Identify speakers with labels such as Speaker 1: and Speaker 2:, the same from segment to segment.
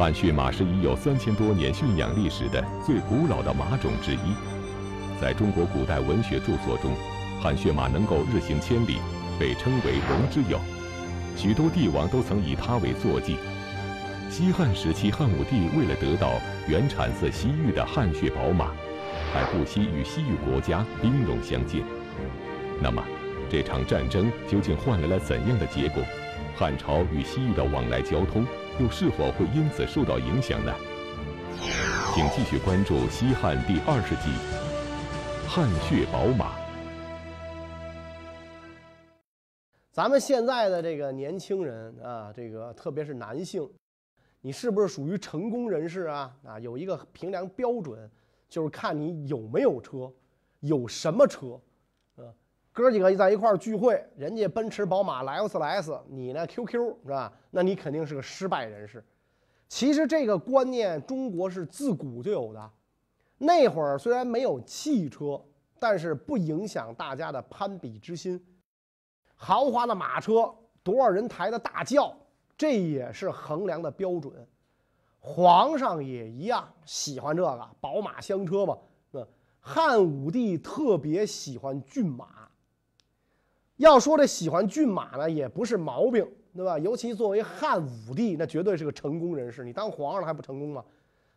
Speaker 1: 汗血马是已有三千多年驯养历史的最古老的马种之一，在中国古代文学著作中，汗血马能够日行千里，被称为龙之友，许多帝王都曾以它为坐骑。西汉时期，汉武帝为了得到原产自西域的汗血宝马，还不惜与西域国家兵戎相见。那么，这场战争究竟换来了怎样的结果？汉朝与西域的往来交通又是否会因此受到影响呢？请继续关注西汉第二十集《汗血宝马》。
Speaker 2: 咱们现在的这个年轻人啊，这个特别是男性。你是不是属于成功人士啊？啊，有一个评量标准，就是看你有没有车，有什么车，啊，哥几个在一块聚会，人家奔驰、宝马、莱斯莱斯，你呢 QQ 是吧？那你肯定是个失败人士。其实这个观念中国是自古就有的，那会儿虽然没有汽车，但是不影响大家的攀比之心。豪华的马车，多少人抬的大轿。这也是衡量的标准，皇上也一样喜欢这个宝马香车嘛。那汉武帝特别喜欢骏马。要说这喜欢骏马呢，也不是毛病，对吧？尤其作为汉武帝，那绝对是个成功人士。你当皇上了还不成功吗？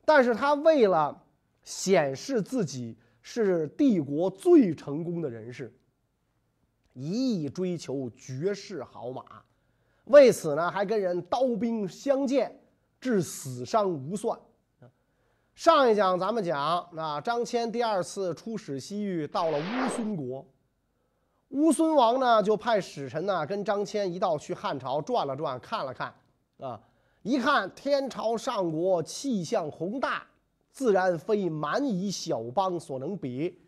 Speaker 2: 但是他为了显示自己是帝国最成功的人士，一意追求绝世好马。为此呢，还跟人刀兵相见，致死伤无算。上一讲咱们讲，啊，张骞第二次出使西域，到了乌孙国，乌孙王呢就派使臣呢跟张骞一道去汉朝转了转，看了看，啊，一看天朝上国气象宏大，自然非蛮夷小邦所能比，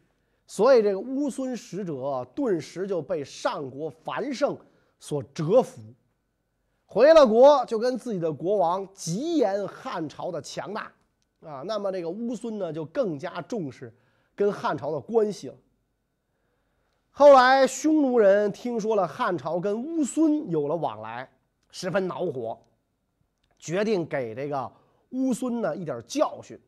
Speaker 2: 所以这个乌孙使者顿时就被上国繁盛所折服。回了国，就跟自己的国王极言汉朝的强大，啊，那么这个乌孙呢，就更加重视跟汉朝的关系了。后来匈奴人听说了汉朝跟乌孙有了往来，十分恼火，决定给这个乌孙呢一点教训。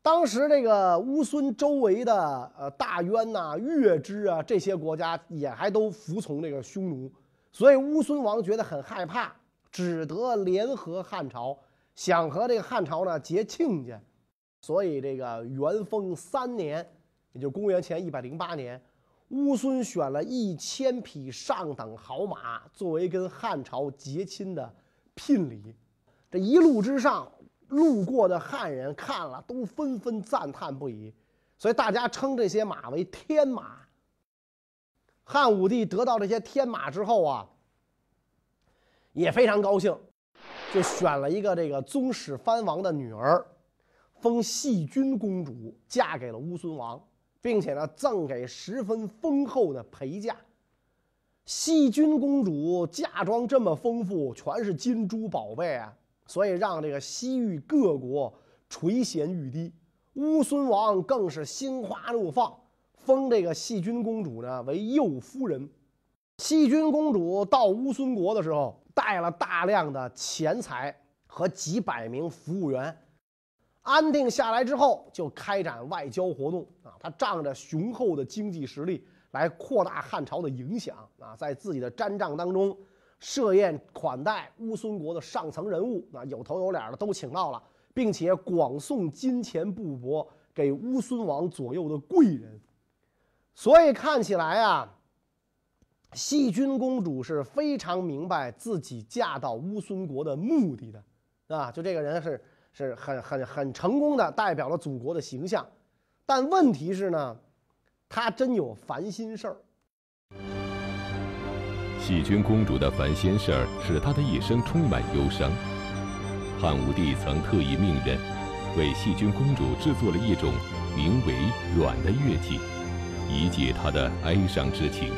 Speaker 2: 当时这个乌孙周围的呃大渊呐、月支啊这些国家也还都服从这个匈奴，所以乌孙王觉得很害怕。只得联合汉朝，想和这个汉朝呢结亲家，所以这个元丰三年，也就公元前一百零八年，乌孙选了一千匹上等好马作为跟汉朝结亲的聘礼。这一路之上，路过的汉人看了都纷纷赞叹不已，所以大家称这些马为天马。汉武帝得到这些天马之后啊。也非常高兴，就选了一个这个宗室藩王的女儿，封细君公主，嫁给了乌孙王，并且呢赠给十分丰厚的陪嫁。细君公主嫁妆这么丰富，全是金珠宝贝啊，所以让这个西域各国垂涎欲滴。乌孙王更是心花怒放，封这个细君公主呢为右夫人。细君公主到乌孙国的时候。带了大量的钱财和几百名服务员，安定下来之后，就开展外交活动啊。他仗着雄厚的经济实力来扩大汉朝的影响啊，在自己的毡帐当中设宴款待乌孙国的上层人物啊，有头有脸的都请到了，并且广送金钱布帛给乌孙王左右的贵人。所以看起来啊。细君公主是非常明白自己嫁到乌孙国的目的的，啊，就这个人是是很很很成功的，代表了祖国的形象。但问题是呢，她真有烦心事儿。
Speaker 1: 细君公主的烦心事儿使她的一生充满忧伤。汉武帝曾特意命人为细君公主制作了一种名为“阮”的乐器，以解她的哀伤之情。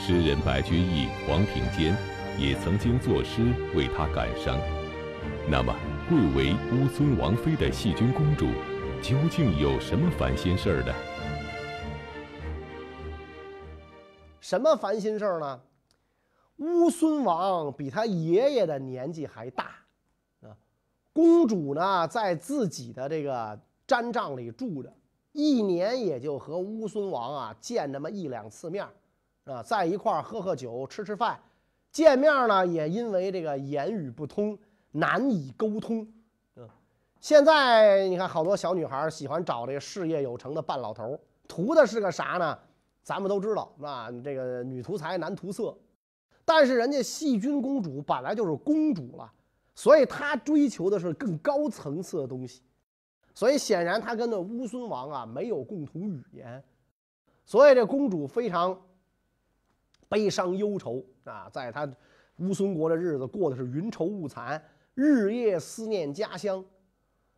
Speaker 1: 诗人白居易、黄庭坚也曾经作诗为他感伤。那么，贵为乌孙王妃的细君公主，究竟有什么烦心事儿呢？
Speaker 2: 什么烦心事儿呢？乌孙王比他爷爷的年纪还大，啊，公主呢，在自己的这个毡帐里住着，一年也就和乌孙王啊见那么一两次面啊，在一块儿喝喝酒、吃吃饭。见面呢，也因为这个言语不通，难以沟通。嗯，现在你看，好多小女孩喜欢找这个事业有成的半老头，图的是个啥呢？咱们都知道，那这个女图财，男图色。但是人家细菌公主本来就是公主了，所以她追求的是更高层次的东西。所以显然她跟那乌孙王啊没有共同语言，所以这公主非常悲伤忧愁啊，在她乌孙国的日子过的是云愁雾惨，日夜思念家乡。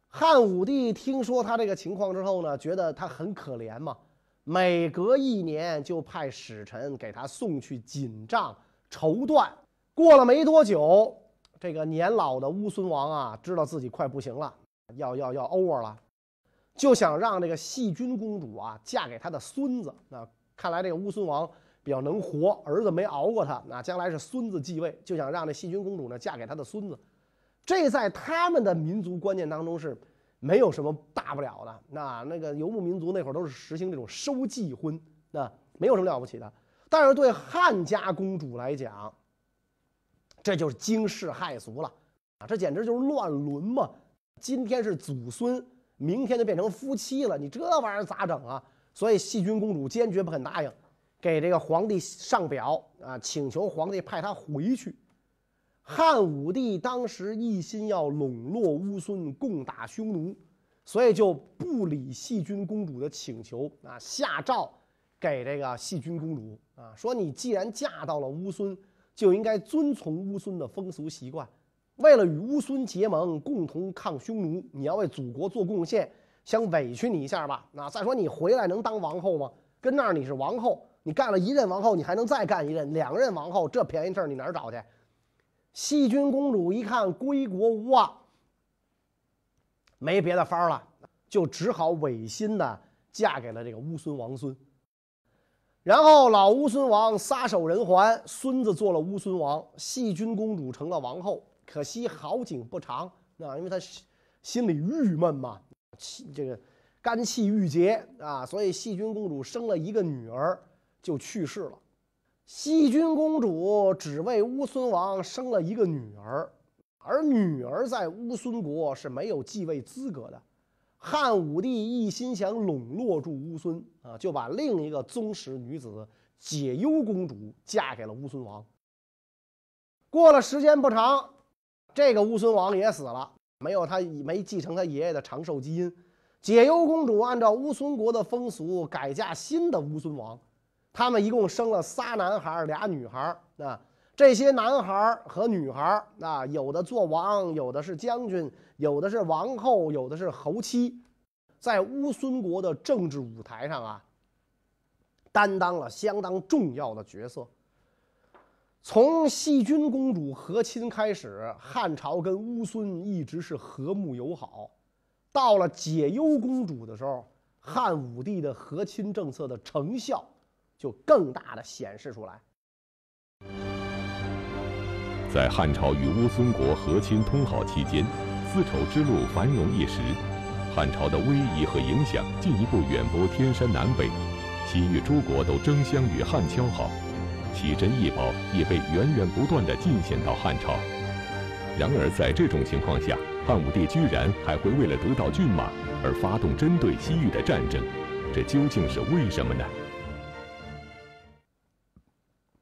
Speaker 2: 汉武帝听说他这个情况之后呢，觉得他很可怜嘛。每隔一年就派使臣给他送去锦帐绸缎。过了没多久，这个年老的乌孙王啊，知道自己快不行了，要要要 over 了，就想让这个细菌公主啊嫁给他的孙子。那看来这个乌孙王比较能活，儿子没熬过他，那将来是孙子继位，就想让这细菌公主呢嫁给他的孙子。这在他们的民族观念当中是。没有什么大不了的，那那个游牧民族那会儿都是实行这种收继婚，那没有什么了不起的。但是对汉家公主来讲，这就是惊世骇俗了啊！这简直就是乱伦嘛！今天是祖孙，明天就变成夫妻了，你这玩意儿咋整啊？所以细菌公主坚决不肯答应，给这个皇帝上表啊，请求皇帝派她回去。汉武帝当时一心要笼络乌孙，共打匈奴，所以就不理细菌公主的请求啊，下诏给这个细菌公主啊，说你既然嫁到了乌孙，就应该遵从乌孙的风俗习惯，为了与乌孙结盟，共同抗匈奴，你要为祖国做贡献，想委屈你一下吧？那再说你回来能当王后吗？跟那儿你是王后，你干了一任王后，你还能再干一任、两任王后，这便宜事儿你哪儿找去？细菌公主一看归国无望，没别的法儿了，就只好违心的嫁给了这个乌孙王孙。然后老乌孙王撒手人寰，孙子做了乌孙王，细菌公主成了王后。可惜好景不长，啊，因为她心里郁闷嘛，气这个肝气郁结啊，所以细菌公主生了一个女儿就去世了。细菌公主只为乌孙王生了一个女儿，而女儿在乌孙国是没有继位资格的。汉武帝一心想笼络住乌孙啊，就把另一个宗室女子解忧公主嫁给了乌孙王。过了时间不长，这个乌孙王也死了，没有他没继承他爷爷的长寿基因。解忧公主按照乌孙国的风俗改嫁新的乌孙王。他们一共生了仨男孩俩女孩啊，这些男孩和女孩啊，有的做王，有的是将军，有的是王后，有的是侯妻，在乌孙国的政治舞台上啊，担当了相当重要的角色。从细君公主和亲开始，汉朝跟乌孙一直是和睦友好。到了解忧公主的时候，汉武帝的和亲政策的成效。就更大的显示出来。
Speaker 1: 在汉朝与乌孙国和亲通好期间，丝绸之路繁荣一时，汉朝的威仪和影响进一步远播天山南北，西域诸国都争相与汉交好，奇珍异宝也被源源不断的进献到汉朝。然而在这种情况下，汉武帝居然还会为了得到骏马而发动针对西域的战争，这究竟是为什么呢？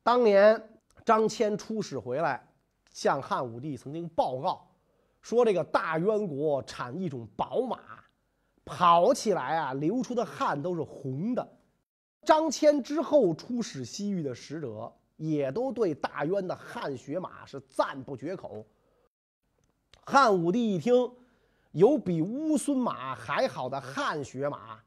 Speaker 2: 当年张骞出使回来，向汉武帝曾经报告说，这个大渊国产一种宝马，跑起来啊，流出的汗都是红的。张骞之后出使西域的使者，也都对大渊的汗血马是赞不绝口。汉武帝一听，有比乌孙马还好的汗血马，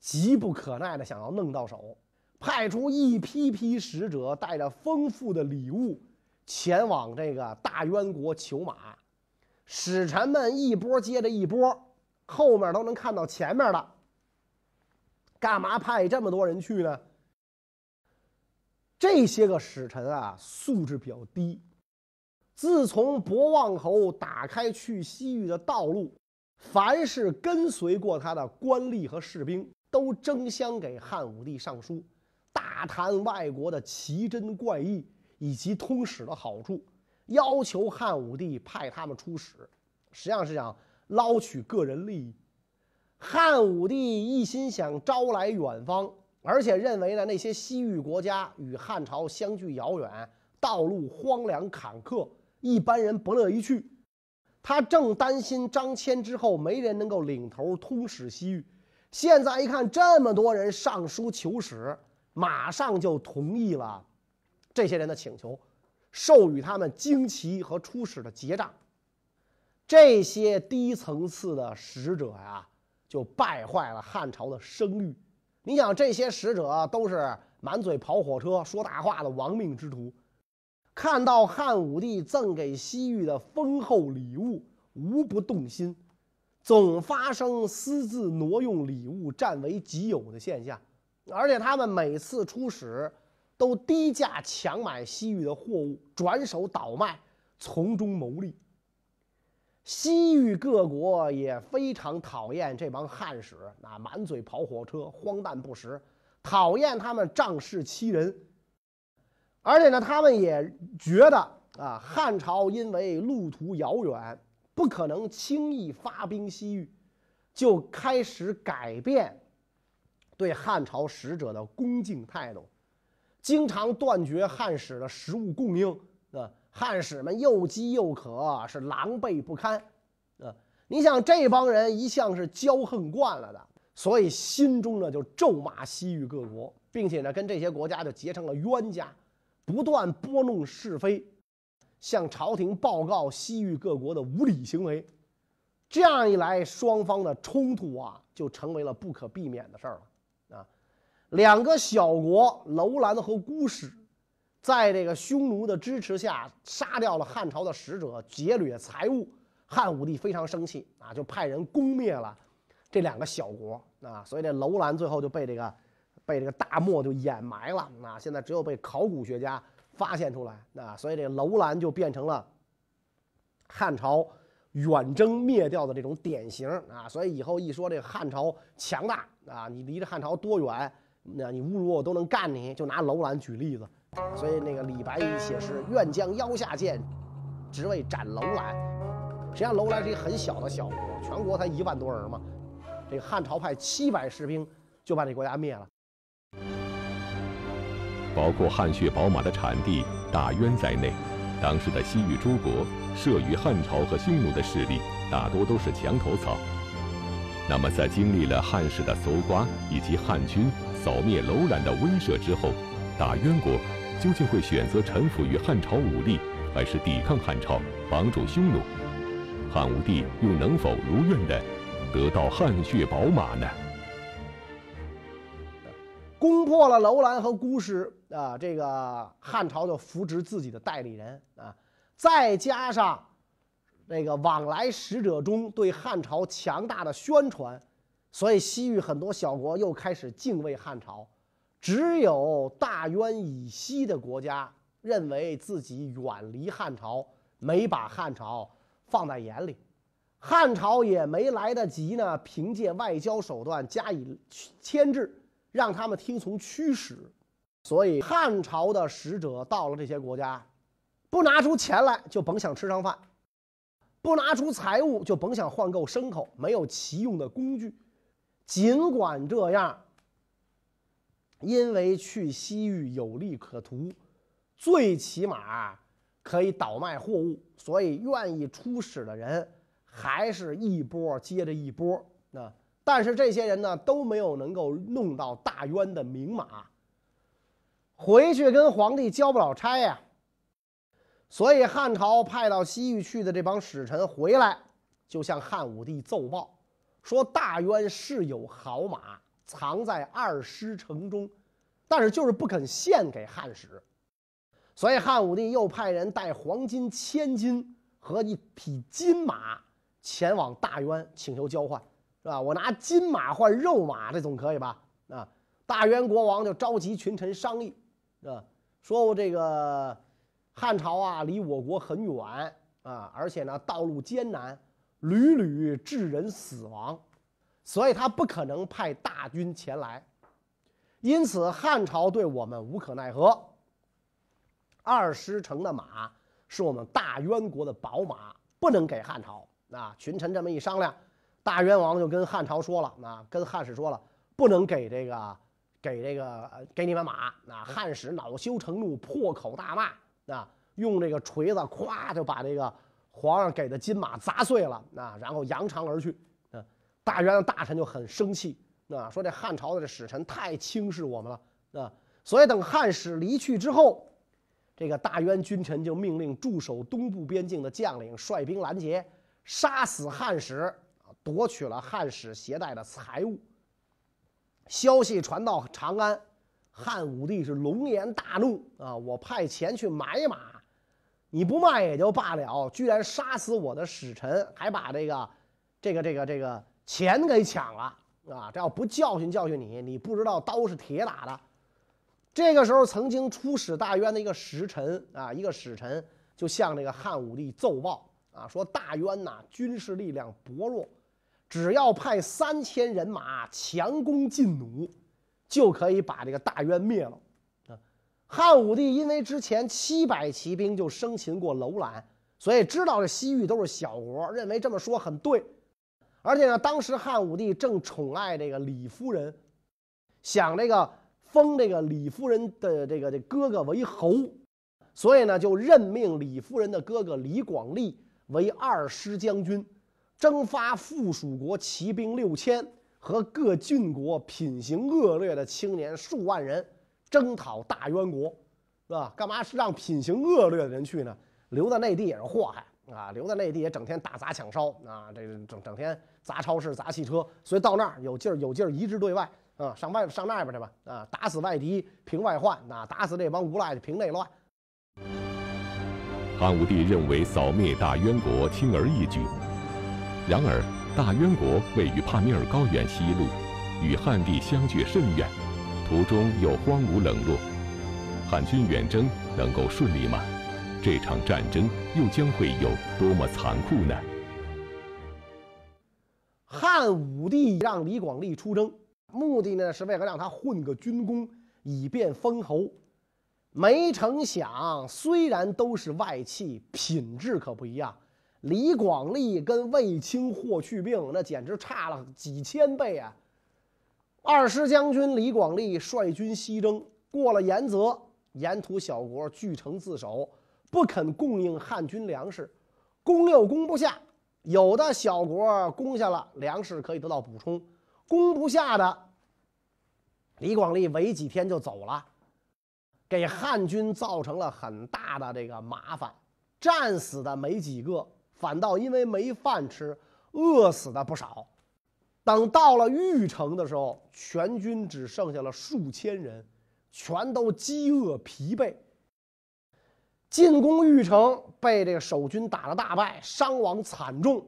Speaker 2: 急不可耐的想要弄到手。派出一批批使者，带着丰富的礼物，前往这个大渊国求马。使臣们一波接着一波，后面都能看到前面的。干嘛派这么多人去呢？这些个使臣啊，素质比较低，自从博望侯打开去西域的道路，凡是跟随过他的官吏和士兵，都争相给汉武帝上书，大谈外国的奇珍怪异以及通史的好处，要求汉武帝派他们出使，实际上是想捞取个人利益。汉武帝一心想招来远方，而且认为呢那些西域国家与汉朝相距遥远，道路荒凉坎坷。一般人不乐意去，他正担心张骞之后没人能够领头通使西域。现在一看这么多人上书求使，马上就同意了这些人的请求，授予他们旌旗和出使的节仗。这些低层次的使者呀，就败坏了汉朝的声誉。你想，这些使者都是满嘴跑火车、说大话的亡命之徒。看到汉武帝赠给西域的丰厚礼物，无不动心，总发生私自挪用礼物占为己有的现象，而且他们每次出使，都低价强买西域的货物，转手倒卖，从中牟利。西域各国也非常讨厌这帮汉使，那满嘴跑火车，荒诞不实，讨厌他们仗势欺人。而且呢，他们也觉得啊，汉朝因为路途遥远，不可能轻易发兵西域，就开始改变对汉朝使者的恭敬态度，经常断绝汉使的食物供应。啊，汉使们又饥又渴，是狼狈不堪。啊，你想这帮人一向是骄横惯了的，所以心中呢就咒骂西域各国，并且呢跟这些国家就结成了冤家。不断拨弄是非，向朝廷报告西域各国的无理行为，这样一来，双方的冲突啊就成为了不可避免的事儿了！两个小国楼兰和姑史，在这个匈奴的支持下，杀掉了汉朝的使者，劫掠财物。汉武帝非常生气啊，就派人攻灭了这两个小国啊，所以这楼兰最后就被这个。被这个大漠就掩埋了，啊现在只有被考古学家发现出来，啊所以这楼兰就变成了汉朝远征灭掉的这种典型啊！所以以后一说这个汉朝强大啊，你离着汉朝多远，那你侮辱我都能干你，就拿楼兰举例子。所以那个李白写诗：“愿将腰下剑，只为斩楼兰。”实际上楼兰是一个很小的小国，全国才一万多人嘛，这个汉朝派七百士兵就把这国家灭了。
Speaker 1: 包括汗血宝马的产地大渊在内，当时的西域诸国慑于汉朝和匈奴的势力，大多都是墙头草。那么，在经历了汉室的搜刮以及汉军扫灭楼兰的威慑之后，大渊国究竟会选择臣服于汉朝武力，还是抵抗汉朝，帮助匈奴？汉武帝又能否如愿的得到汗血宝马呢？
Speaker 2: 攻破了楼兰和姑师啊，这个汉朝就扶植自己的代理人啊，再加上那个往来使者中对汉朝强大的宣传，所以西域很多小国又开始敬畏汉朝，只有大渊以西的国家认为自己远离汉朝，没把汉朝放在眼里，汉朝也没来得及呢，凭借外交手段加以牵制。让他们听从驱使，所以汉朝的使者到了这些国家，不拿出钱来就甭想吃上饭，不拿出财物就甭想换购牲口，没有齐用的工具。尽管这样，因为去西域有利可图，最起码可以倒卖货物，所以愿意出使的人还是一波接着一波啊。但是这些人呢都没有能够弄到大渊的明码，回去跟皇帝交不了差呀。所以汉朝派到西域去的这帮使臣回来，就向汉武帝奏报，说大渊是有好马，藏在二师城中，但是就是不肯献给汉使。所以汉武帝又派人带黄金千斤和一匹金马前往大渊，请求交换。是吧？我拿金马换肉马，这总可以吧？啊！大渊国王就召集群臣商议，啊，说我这个汉朝啊离我国很远啊，而且呢道路艰难，屡屡致人死亡，所以他不可能派大军前来。因此汉朝对我们无可奈何。二十乘的马是我们大渊国的宝马，不能给汉朝。啊，群臣这么一商量，大渊王就跟汉朝说了，啊，跟汉使说了，不能给这个，给这个，给你们马。啊，汉使恼羞成怒，破口大骂，啊，用这个锤子咵就把这个皇上给的金马砸碎了，啊，然后扬长而去。啊，大渊的大臣就很生气，啊，说这汉朝的这使臣太轻视我们了，啊，所以等汉使离去之后。这个大渊君臣就命令驻守东部边境的将领率兵拦截，杀死汉使，夺取了汉使携带的财物。消息传到长安，汉武帝是龙颜大怒啊！我派钱去买马，你不卖也就罢了，居然杀死我的使臣，还把这个、这个、这个、这个钱给抢了啊！这要不教训教训你，你不知道刀是铁打的。这个时候，曾经出使大渊的一个使臣啊，一个使臣就向这个汉武帝奏报啊，说大渊呐，军事力量薄弱，只要派三千人马强攻劲弩，就可以把这个大渊灭了。汉武帝因为之前七百骑兵就生擒过楼兰，所以知道这西域都是小国，认为这么说很对。而且呢，当时汉武帝正宠爱这个李夫人，想这个。封这个李夫人的这个这哥哥为侯，所以呢，就任命李夫人的哥哥李广利为二师将军，征发附属国骑兵六千和各郡国品行恶劣的青年数万人，征讨大渊国，是吧？干嘛是让品行恶劣的人去呢？留在内地也是祸害啊！留在内地也整天打砸抢烧啊！这整整天砸超市、砸汽车，所以到那儿有劲儿有劲儿一致对外。啊，上外上那边去吧！啊，打死外敌，平外患；啊，打死这帮无赖，平内乱。
Speaker 1: 汉武帝认为扫灭大渊国轻而易举，然而大渊国位于帕米尔高原西麓，与汉地相距甚远，途中又荒芜冷落，汉军远征能够顺利吗？这场战争又将会有多么残酷呢？
Speaker 2: 汉武帝让李广利出征。目的呢，是为了让他混个军功，以便封侯。没成想，虽然都是外戚，品质可不一样。李广利跟卫青、霍去病那简直差了几千倍啊！二师将军李广利率军西征，过了延泽，沿途小国据城自守，不肯供应汉军粮食，攻又攻不下。有的小国攻下了粮食，可以得到补充；攻不下的。李广利没几天就走了，给汉军造成了很大的这个麻烦，战死的没几个，反倒因为没饭吃，饿死的不少。等到了玉城的时候，全军只剩下了数千人，全都饥饿疲惫。进攻玉城，被这个守军打了大败，伤亡惨重。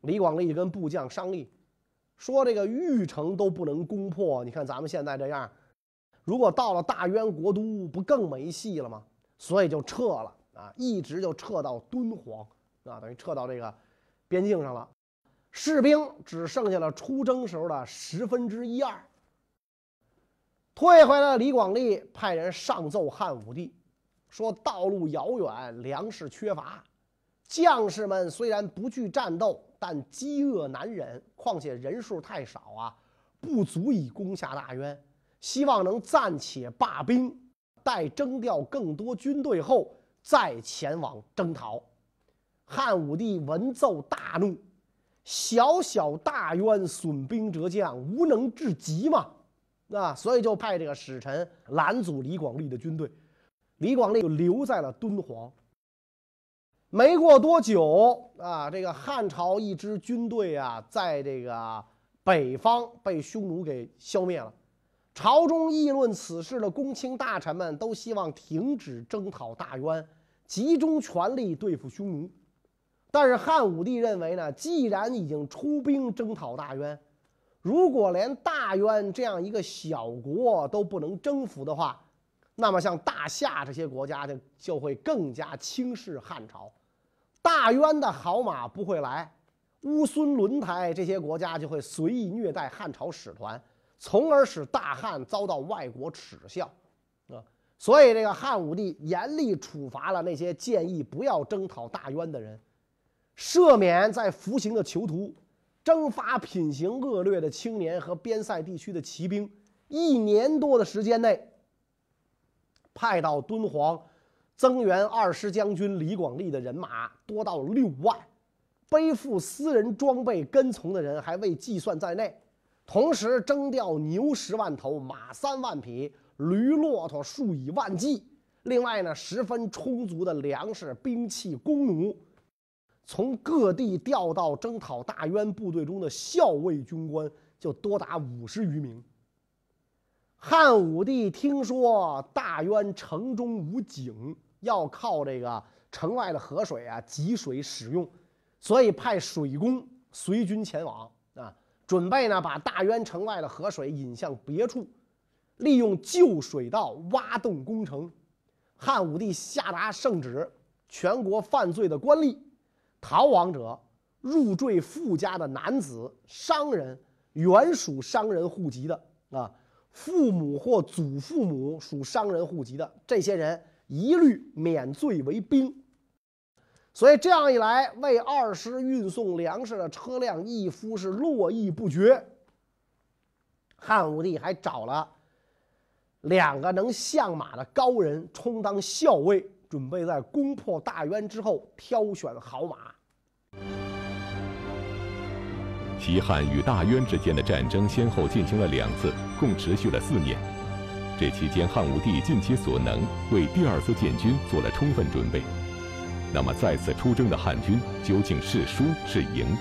Speaker 2: 李广利跟部将商议。说这个玉城都不能攻破，你看咱们现在这样，如果到了大渊国都，不更没戏了吗？所以就撤了啊，一直就撤到敦煌啊，等于撤到这个边境上了。士兵只剩下了出征时候的十分之一二。退回来，李广利派人上奏汉武帝，说道路遥远，粮食缺乏，将士们虽然不惧战斗。但饥饿难忍，况且人数太少啊，不足以攻下大渊。希望能暂且罢兵，待征调更多军队后再前往征讨。汉武帝闻奏大怒，小小大渊，损兵折将，无能至极嘛？啊，所以就派这个使臣拦阻李广利的军队。李广利就留在了敦煌。没过多久啊，这个汉朝一支军队啊，在这个北方被匈奴给消灭了。朝中议论此事的公卿大臣们都希望停止征讨大渊，集中全力对付匈奴。但是汉武帝认为呢，既然已经出兵征讨大渊，如果连大渊这样一个小国都不能征服的话，那么像大夏这些国家就就会更加轻视汉朝，大渊的好马不会来，乌孙轮台这些国家就会随意虐待汉朝使团，从而使大汉遭到外国耻笑，啊，所以这个汉武帝严厉处罚了那些建议不要征讨大渊的人，赦免在服刑的囚徒，征发品行恶劣的青年和边塞地区的骑兵，一年多的时间内。派到敦煌增援二师将军李广利的人马多到六万，背负私人装备跟从的人还未计算在内。同时征调牛十万头、马三万匹、驴骆驼数以万计。另外呢，十分充足的粮食、兵器、弓弩，从各地调到征讨大渊部队中的校尉军官就多达五十余名。汉武帝听说大渊城中无井，要靠这个城外的河水啊汲水使用，所以派水工随军前往啊，准备呢把大渊城外的河水引向别处，利用旧水道挖洞攻城。汉武帝下达圣旨：全国犯罪的官吏、逃亡者、入赘富家的男子、商人、原属商人户籍的啊。父母或祖父母属商人户籍的这些人，一律免罪为兵。所以这样一来，为二师运送粮食的车辆一夫是络绎不绝。汉武帝还找了两个能相马的高人充当校尉，准备在攻破大渊之后挑选好马。
Speaker 1: 西汉与大渊之间的战争先后进行了两次，共持续了四年。这期间，汉武帝尽其所能为第二次建军做了充分准备。那么，再次出征的汉军究竟是输是赢？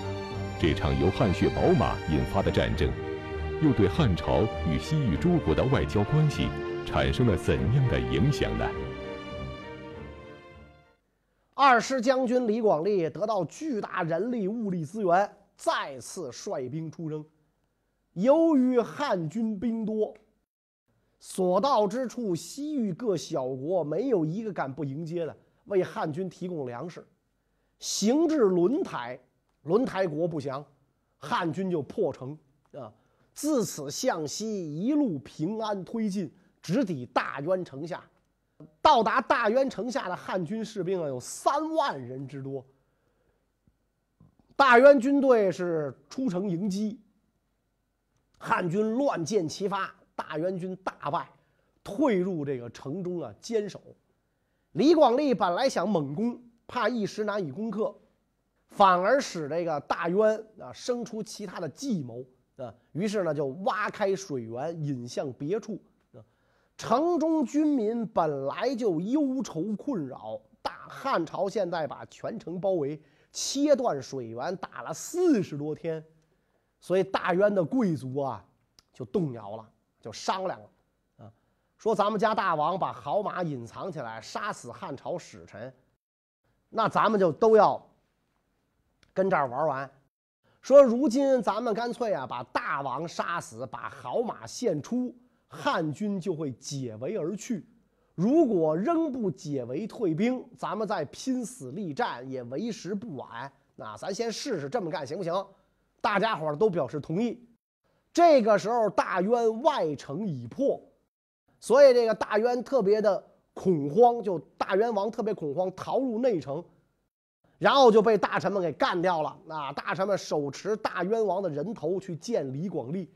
Speaker 1: 这场由汗血宝马引发的战争，又对汉朝与西域诸国的外交关系产生了怎样的影响呢？
Speaker 2: 二师将军李广利得到巨大人力物力资源。再次率兵出征，由于汉军兵多，所到之处，西域各小国没有一个敢不迎接的，为汉军提供粮食。行至轮台，轮台国不降，汉军就破城啊。自此向西一路平安推进，直抵大渊城下。到达大渊城下的汉军士兵啊，有三万人之多。大渊军队是出城迎击，汉军乱箭齐发，大渊军大败，退入这个城中啊坚守。李广利本来想猛攻，怕一时难以攻克，反而使这个大渊啊生出其他的计谋啊，于是呢就挖开水源引向别处。城中军民本来就忧愁困扰，大汉朝现在把全城包围。切断水源打了四十多天，所以大渊的贵族啊就动摇了，就商量了，啊，说咱们家大王把好马隐藏起来，杀死汉朝使臣，那咱们就都要跟这儿玩完。说如今咱们干脆啊把大王杀死，把好马献出，汉军就会解围而去。如果仍不解围退兵，咱们再拼死力战也为时不晚。那咱先试试这么干行不行？大家伙都表示同意。这个时候，大渊外城已破，所以这个大渊特别的恐慌，就大渊王特别恐慌，逃入内城，然后就被大臣们给干掉了。那大臣们手持大渊王的人头去见李广利。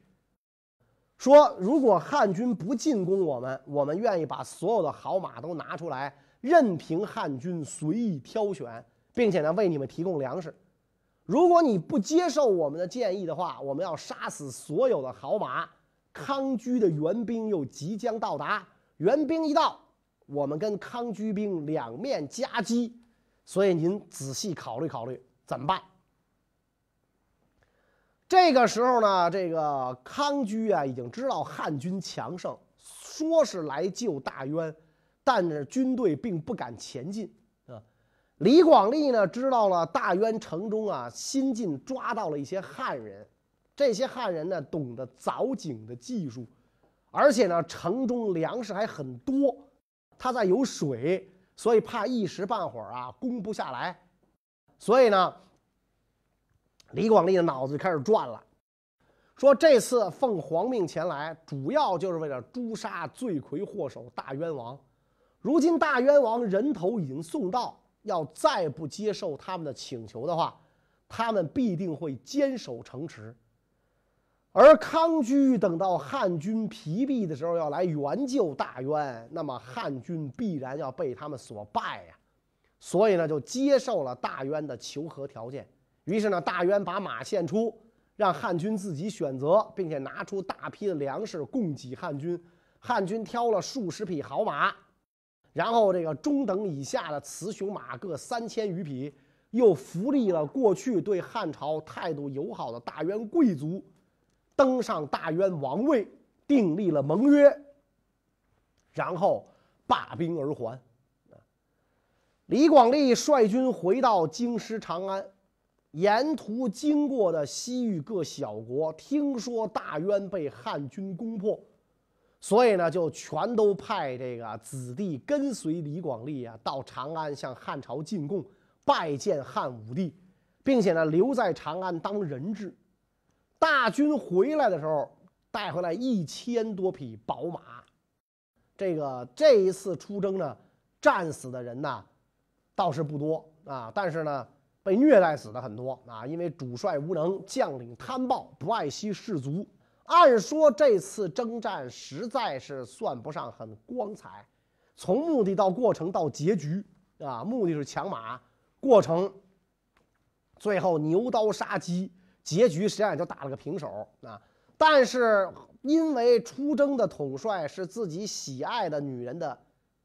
Speaker 2: 说，如果汉军不进攻我们，我们愿意把所有的好马都拿出来，任凭汉军随意挑选，并且呢为你们提供粮食。如果你不接受我们的建议的话，我们要杀死所有的好马。康居的援兵又即将到达，援兵一到，我们跟康居兵两面夹击。所以您仔细考虑考虑怎么办。这个时候呢，这个康居啊已经知道汉军强盛，说是来救大渊，但是军队并不敢前进啊。李广利呢知道了大渊城中啊新近抓到了一些汉人，这些汉人呢懂得凿井的技术，而且呢城中粮食还很多他在有水，所以怕一时半会儿啊攻不下来。所以呢，李广利的脑子就开始转了，说这次奉皇命前来，主要就是为了诛杀罪魁祸首大渊王。如今大渊王人头已经送到，要再不接受他们的请求的话，他们必定会坚守城池。而康居等到汉军疲弊的时候要来援救大渊，那么汉军必然要被他们所败呀。所以呢，就接受了大渊的求和条件。于是呢，大渊把马献出，让汉军自己选择，并且拿出大批的粮食供给汉军。汉军挑了数十匹好马，然后这个中等以下的雌雄马各三千余匹，又福利了过去对汉朝态度友好的大渊贵族，登上大渊王位，订立了盟约，然后罢兵而还。李广利率军回到京师长安，沿途经过的西域各小国，听说大渊被汉军攻破，所以呢，就全都派这个子弟跟随李广利啊，到长安向汉朝进贡，拜见汉武帝，并且呢，留在长安当人质。大军回来的时候，带回来一千多匹宝马。这个这一次出征呢，战死的人呢。倒是不多啊，但是呢，被虐待死的很多啊，因为主帅无能，将领贪暴，不爱惜士卒。按说这次征战实在是算不上很光彩，从目的到过程到结局啊，目的是抢马，过程最后牛刀杀鸡，结局实际上也就打了个平手啊。但是因为出征的统帅是自己喜爱的女人的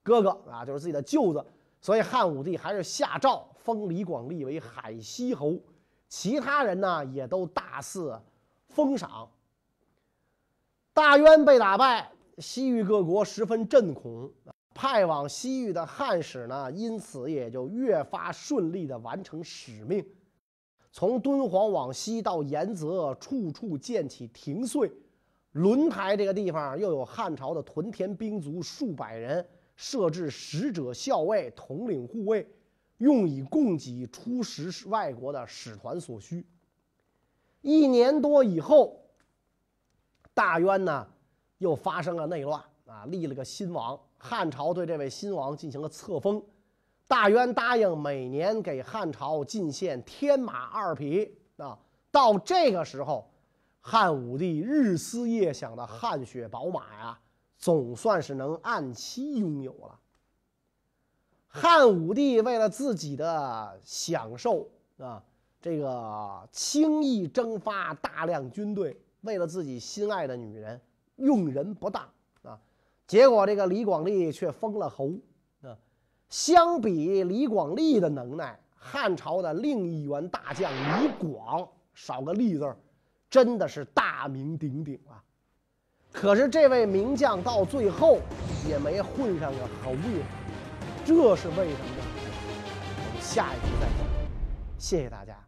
Speaker 2: 哥哥啊，就是自己的舅子。所以汉武帝还是下诏封李广利为海西侯，其他人呢也都大肆封赏。大渊被打败，西域各国十分震恐，派往西域的汉使呢，因此也就越发顺利地完成使命。从敦煌往西到延泽，处处建起亭遂，轮台这个地方又有汉朝的屯田兵卒数百人。设置使者校尉统领护卫，用以供给出使外国的使团所需。一年多以后，大渊呢又发生了内乱啊，立了个新王。汉朝对这位新王进行了册封，大渊答应每年给汉朝进献天马二匹啊。到这个时候，汉武帝日思夜想的汗血宝马呀。总算是能按期拥有了。汉武帝为了自己的享受啊，这个轻易征发大量军队，为了自己心爱的女人，用人不当啊。结果这个李广利却封了侯啊。相比李广利的能耐，汉朝的另一员大将李广少个利字，真的是大名鼎鼎啊。可是这位名将到最后也没混上个侯爷，这是为什么呢？我们下一集再讲。谢谢大家。